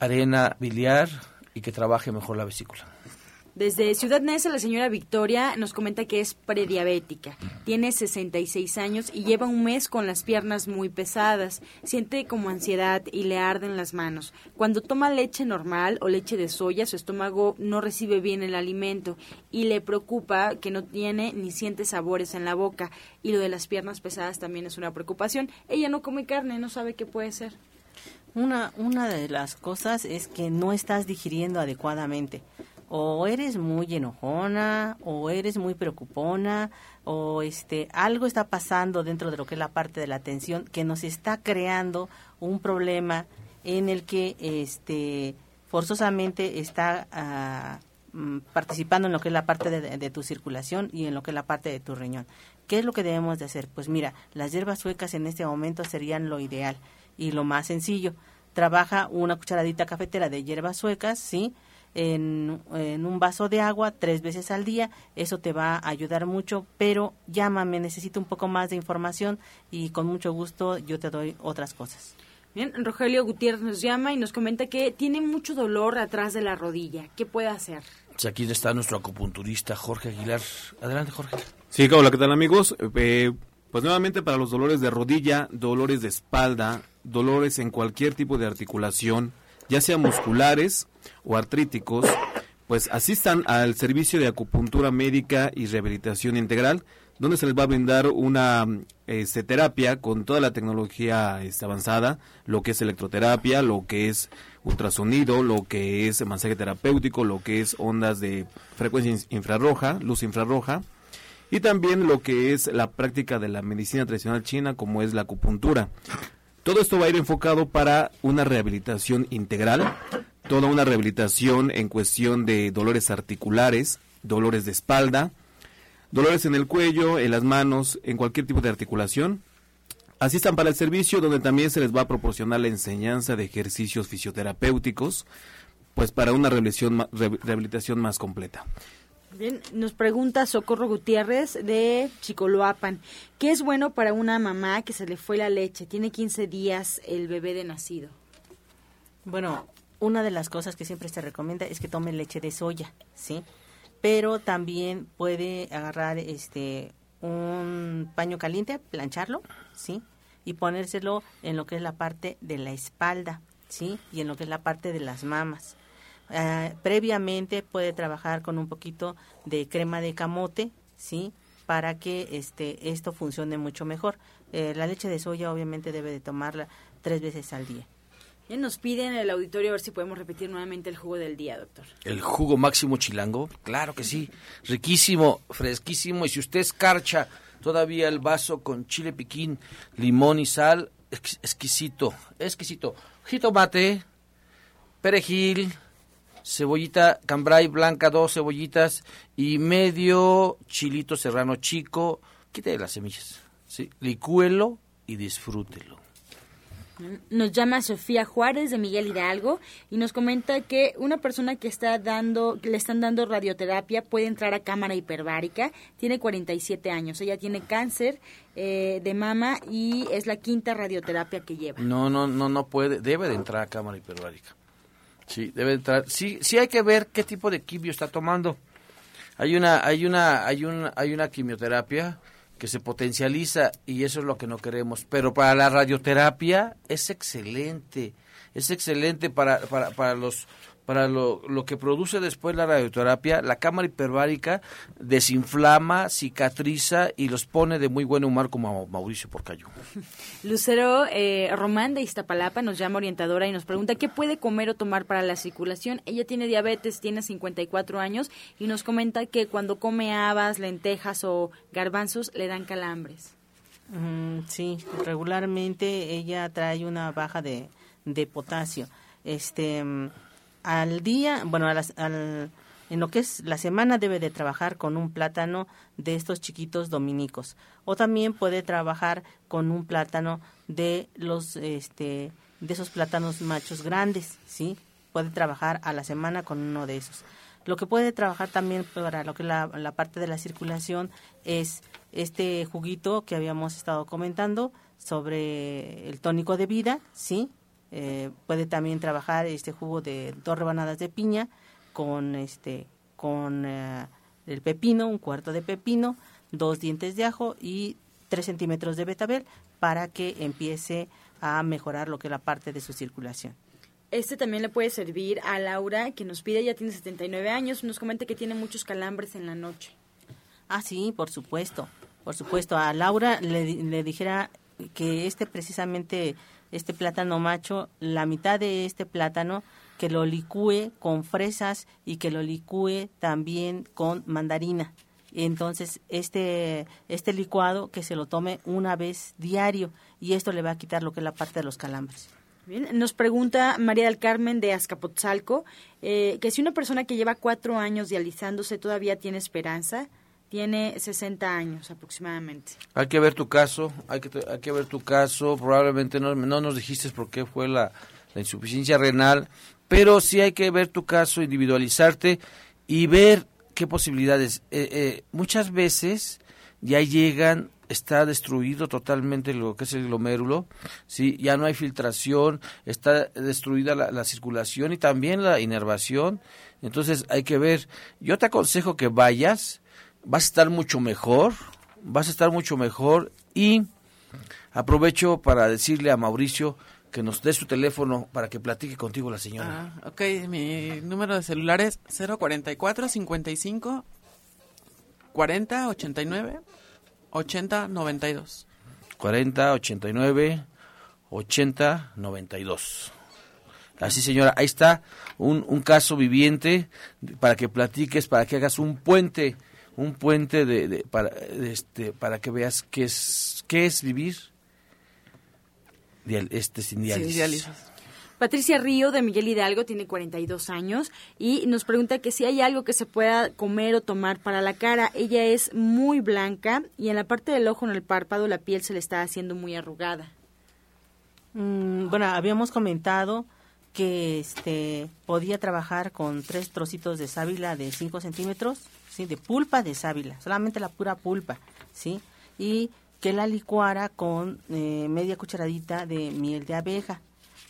arena biliar y que trabaje mejor la vesícula. Desde Ciudad Neza, la señora Victoria nos comenta que es prediabética. Tiene 66 años y lleva un mes con las piernas muy pesadas. Siente como ansiedad y le arden las manos. Cuando toma leche normal o leche de soya, su estómago no recibe bien el alimento y le preocupa que no tiene ni siente sabores en la boca. Y lo de las piernas pesadas también es una preocupación. Ella no come carne, no sabe qué puede ser. Una, una de las cosas es que no estás digiriendo adecuadamente o eres muy enojona o eres muy preocupona o este algo está pasando dentro de lo que es la parte de la atención que nos está creando un problema en el que este forzosamente está ah, mm, participando en lo que es la parte de, de, tu circulación y en lo que es la parte de tu riñón. ¿Qué es lo que debemos de hacer? Pues mira, las hierbas suecas en este momento serían lo ideal y lo más sencillo. Trabaja una cucharadita cafetera de hierbas suecas, ¿sí? En, en, un vaso de agua tres veces al día. Eso te va a ayudar mucho, pero llámame, necesito un poco más de información y con mucho gusto yo te doy otras cosas. Bien, Rogelio Gutiérrez nos llama y nos comenta que tiene mucho dolor atrás de la rodilla. ¿Qué puede hacer? Pues aquí está nuestro acupunturista Jorge Aguilar. Adelante, Jorge. Sí, hola, ¿qué tal amigos? Eh, pues nuevamente para los dolores de rodilla, dolores de espalda, dolores en cualquier tipo de articulación, ya sea musculares o artríticos, pues asistan al servicio de acupuntura médica y rehabilitación integral, donde se les va a brindar una este, terapia con toda la tecnología este, avanzada, lo que es electroterapia, lo que es ultrasonido, lo que es masaje terapéutico, lo que es ondas de frecuencia infrarroja, luz infrarroja, y también lo que es la práctica de la medicina tradicional china, como es la acupuntura. Todo esto va a ir enfocado para una rehabilitación integral, toda una rehabilitación en cuestión de dolores articulares, dolores de espalda, dolores en el cuello, en las manos, en cualquier tipo de articulación. Asistan para el servicio donde también se les va a proporcionar la enseñanza de ejercicios fisioterapéuticos, pues para una rehabilitación, rehabilitación más completa. Bien, nos pregunta Socorro Gutiérrez de Chicoloapan, ¿qué es bueno para una mamá que se le fue la leche? Tiene 15 días el bebé de nacido. Bueno, una de las cosas que siempre se recomienda es que tome leche de soya, ¿sí? Pero también puede agarrar este un paño caliente, plancharlo, ¿sí? Y ponérselo en lo que es la parte de la espalda, ¿sí? Y en lo que es la parte de las mamas. Uh, previamente puede trabajar con un poquito de crema de camote, ¿sí? Para que este esto funcione mucho mejor. Eh, la leche de soya obviamente debe de tomarla tres veces al día. Ya nos piden en el auditorio a ver si podemos repetir nuevamente el jugo del día, doctor. El jugo máximo chilango, claro que sí, riquísimo, fresquísimo y si usted escarcha todavía el vaso con chile piquín, limón y sal, ex exquisito, exquisito. Jitomate, perejil, cebollita cambray blanca, dos cebollitas y medio chilito serrano chico. Quítale las semillas, ¿sí? licúelo y disfrútelo. Nos llama Sofía Juárez de Miguel Hidalgo y nos comenta que una persona que está dando, que le están dando radioterapia puede entrar a cámara hiperbárica. Tiene 47 años. Ella tiene cáncer eh, de mama y es la quinta radioterapia que lleva. No, no, no, no puede, debe de entrar a cámara hiperbárica. Sí, debe entrar. Sí, sí hay que ver qué tipo de quimio está tomando. Hay una, hay una, hay una, hay una quimioterapia que se potencializa y eso es lo que no queremos. Pero para la radioterapia es excelente, es excelente para, para, para los para lo, lo, que produce después la radioterapia, la cámara hiperbárica desinflama, cicatriza y los pone de muy buen humor como a Mauricio Porcayo. Lucero eh, Román de Iztapalapa nos llama orientadora y nos pregunta qué puede comer o tomar para la circulación. Ella tiene diabetes, tiene 54 años y nos comenta que cuando come habas, lentejas o garbanzos le dan calambres. Mm, sí, regularmente ella trae una baja de, de potasio. Este al día, bueno, a al, en lo que es la semana debe de trabajar con un plátano de estos chiquitos dominicos o también puede trabajar con un plátano de los este de esos plátanos machos grandes, ¿sí? Puede trabajar a la semana con uno de esos. Lo que puede trabajar también para lo que la, la parte de la circulación es este juguito que habíamos estado comentando sobre el tónico de vida, ¿sí? Eh, puede también trabajar este jugo de dos rebanadas de piña con este con eh, el pepino, un cuarto de pepino, dos dientes de ajo y tres centímetros de betabel para que empiece a mejorar lo que es la parte de su circulación. Este también le puede servir a Laura, que nos pide, ya tiene 79 años, nos comenta que tiene muchos calambres en la noche. Ah, sí, por supuesto, por supuesto. A Laura le, le dijera que este precisamente, este plátano macho, la mitad de este plátano, que lo licúe con fresas y que lo licúe también con mandarina. Entonces, este, este licuado que se lo tome una vez diario y esto le va a quitar lo que es la parte de los calambres. Bien, nos pregunta María del Carmen de Azcapotzalco eh, que si una persona que lleva cuatro años dializándose todavía tiene esperanza, tiene 60 años aproximadamente. Hay que ver tu caso, hay que, hay que ver tu caso, probablemente no, no nos dijiste por qué fue la, la insuficiencia renal, pero sí hay que ver tu caso, individualizarte y ver qué posibilidades. Eh, eh, muchas veces ya llegan, está destruido totalmente lo que es el glomérulo, sí, ya no hay filtración, está destruida la, la circulación y también la inervación. Entonces hay que ver. Yo te aconsejo que vayas, vas a estar mucho mejor, vas a estar mucho mejor y aprovecho para decirle a Mauricio que nos dé su teléfono para que platique contigo la señora. Ah, ok, mi número de celular es 044 55 40 89 80 92. 40 89 80 92. Así, señora, ahí está un, un caso viviente para que platiques, para que hagas un puente, un puente de, de para, de este, para que veas qué es, qué es vivir dial- este sin diálisis. Sin diálisis. Patricia Río de Miguel Hidalgo tiene 42 años y nos pregunta que si hay algo que se pueda comer o tomar para la cara. Ella es muy blanca y en la parte del ojo, en el párpado, la piel se le está haciendo muy arrugada. Mm, bueno, habíamos comentado que este podía trabajar con tres trocitos de sábila de 5 centímetros, de pulpa de sábila, solamente la pura pulpa, sí, y que la licuara con eh, media cucharadita de miel de abeja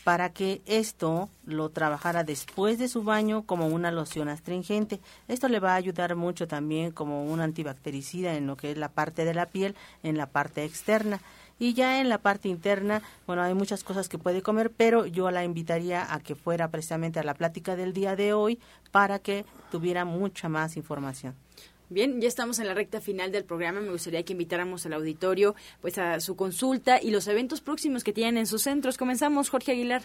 para que esto lo trabajara después de su baño como una loción astringente. Esto le va a ayudar mucho también como un antibactericida en lo que es la parte de la piel, en la parte externa. Y ya en la parte interna, bueno, hay muchas cosas que puede comer, pero yo la invitaría a que fuera precisamente a la plática del día de hoy para que tuviera mucha más información. Bien, ya estamos en la recta final del programa. Me gustaría que invitáramos al auditorio pues a su consulta y los eventos próximos que tienen en sus centros. Comenzamos, Jorge Aguilar.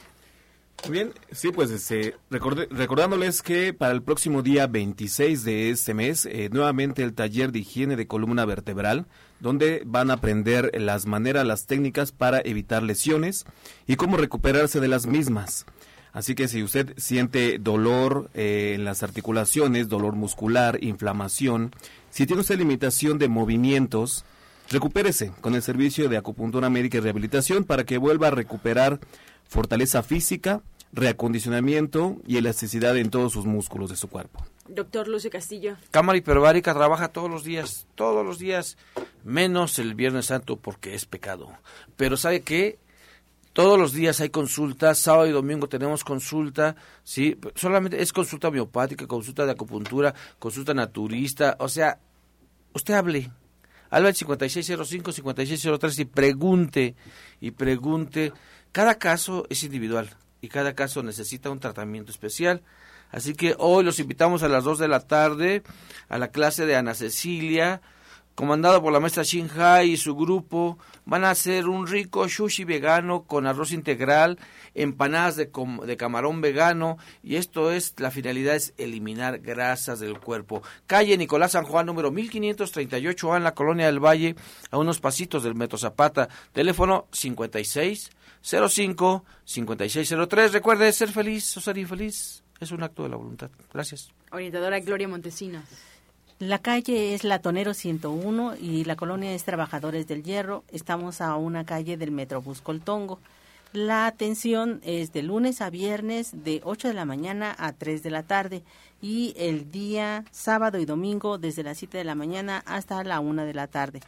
Muy bien, sí, pues este, recorde- recordándoles que para el próximo día 26 de este mes, eh, nuevamente el taller de higiene de columna vertebral, donde van a aprender las maneras, las técnicas para evitar lesiones y cómo recuperarse de las mismas. Así que si usted siente dolor eh, en las articulaciones, dolor muscular, inflamación, si tiene usted limitación de movimientos, recupérese con el servicio de acupuntura médica y rehabilitación para que vuelva a recuperar fortaleza física, reacondicionamiento y elasticidad en todos sus músculos de su cuerpo. Doctor Lucio Castillo. Cámara hiperbárica trabaja todos los días, todos los días, menos el Viernes Santo porque es pecado. Pero ¿sabe qué? Todos los días hay consultas, sábado y domingo tenemos consulta, sí, solamente es consulta homeopática, consulta de acupuntura, consulta naturista, o sea, usted hable, al 5605-5603 y pregunte, y pregunte, cada caso es individual y cada caso necesita un tratamiento especial. Así que hoy los invitamos a las 2 de la tarde a la clase de Ana Cecilia, comandado por la maestra Shin Hai y su grupo. Van a hacer un rico sushi vegano con arroz integral, empanadas de, de camarón vegano y esto es, la finalidad es eliminar grasas del cuerpo. Calle Nicolás San Juan, número 1538A en la Colonia del Valle, a unos pasitos del Metro Zapata. Teléfono 56 05 5603. Recuerde ser feliz o ser infeliz. Es un acto de la voluntad. Gracias. Orientadora Gloria Montesinos. La calle es Latonero 101 y la colonia es Trabajadores del Hierro. Estamos a una calle del Metrobús Coltongo. La atención es de lunes a viernes de 8 de la mañana a 3 de la tarde y el día sábado y domingo desde las 7 de la mañana hasta la 1 de la tarde.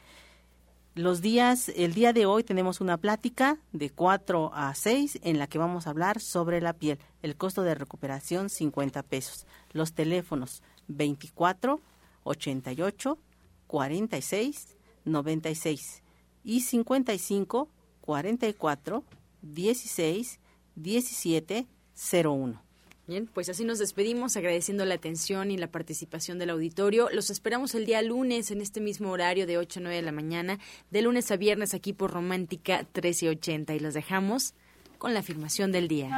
Los días, el día de hoy tenemos una plática de 4 a 6 en la que vamos a hablar sobre la piel. El costo de recuperación 50 pesos. Los teléfonos 24 88 46 96 y 55 44 16 17 01. Bien, pues así nos despedimos agradeciendo la atención y la participación del auditorio. Los esperamos el día lunes en este mismo horario de 8 a 9 de la mañana, de lunes a viernes aquí por Romántica 1380 y los dejamos con la afirmación del día.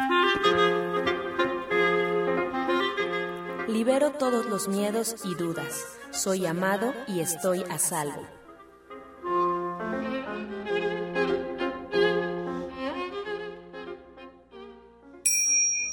Libero todos los miedos y dudas. Soy amado y estoy a salvo.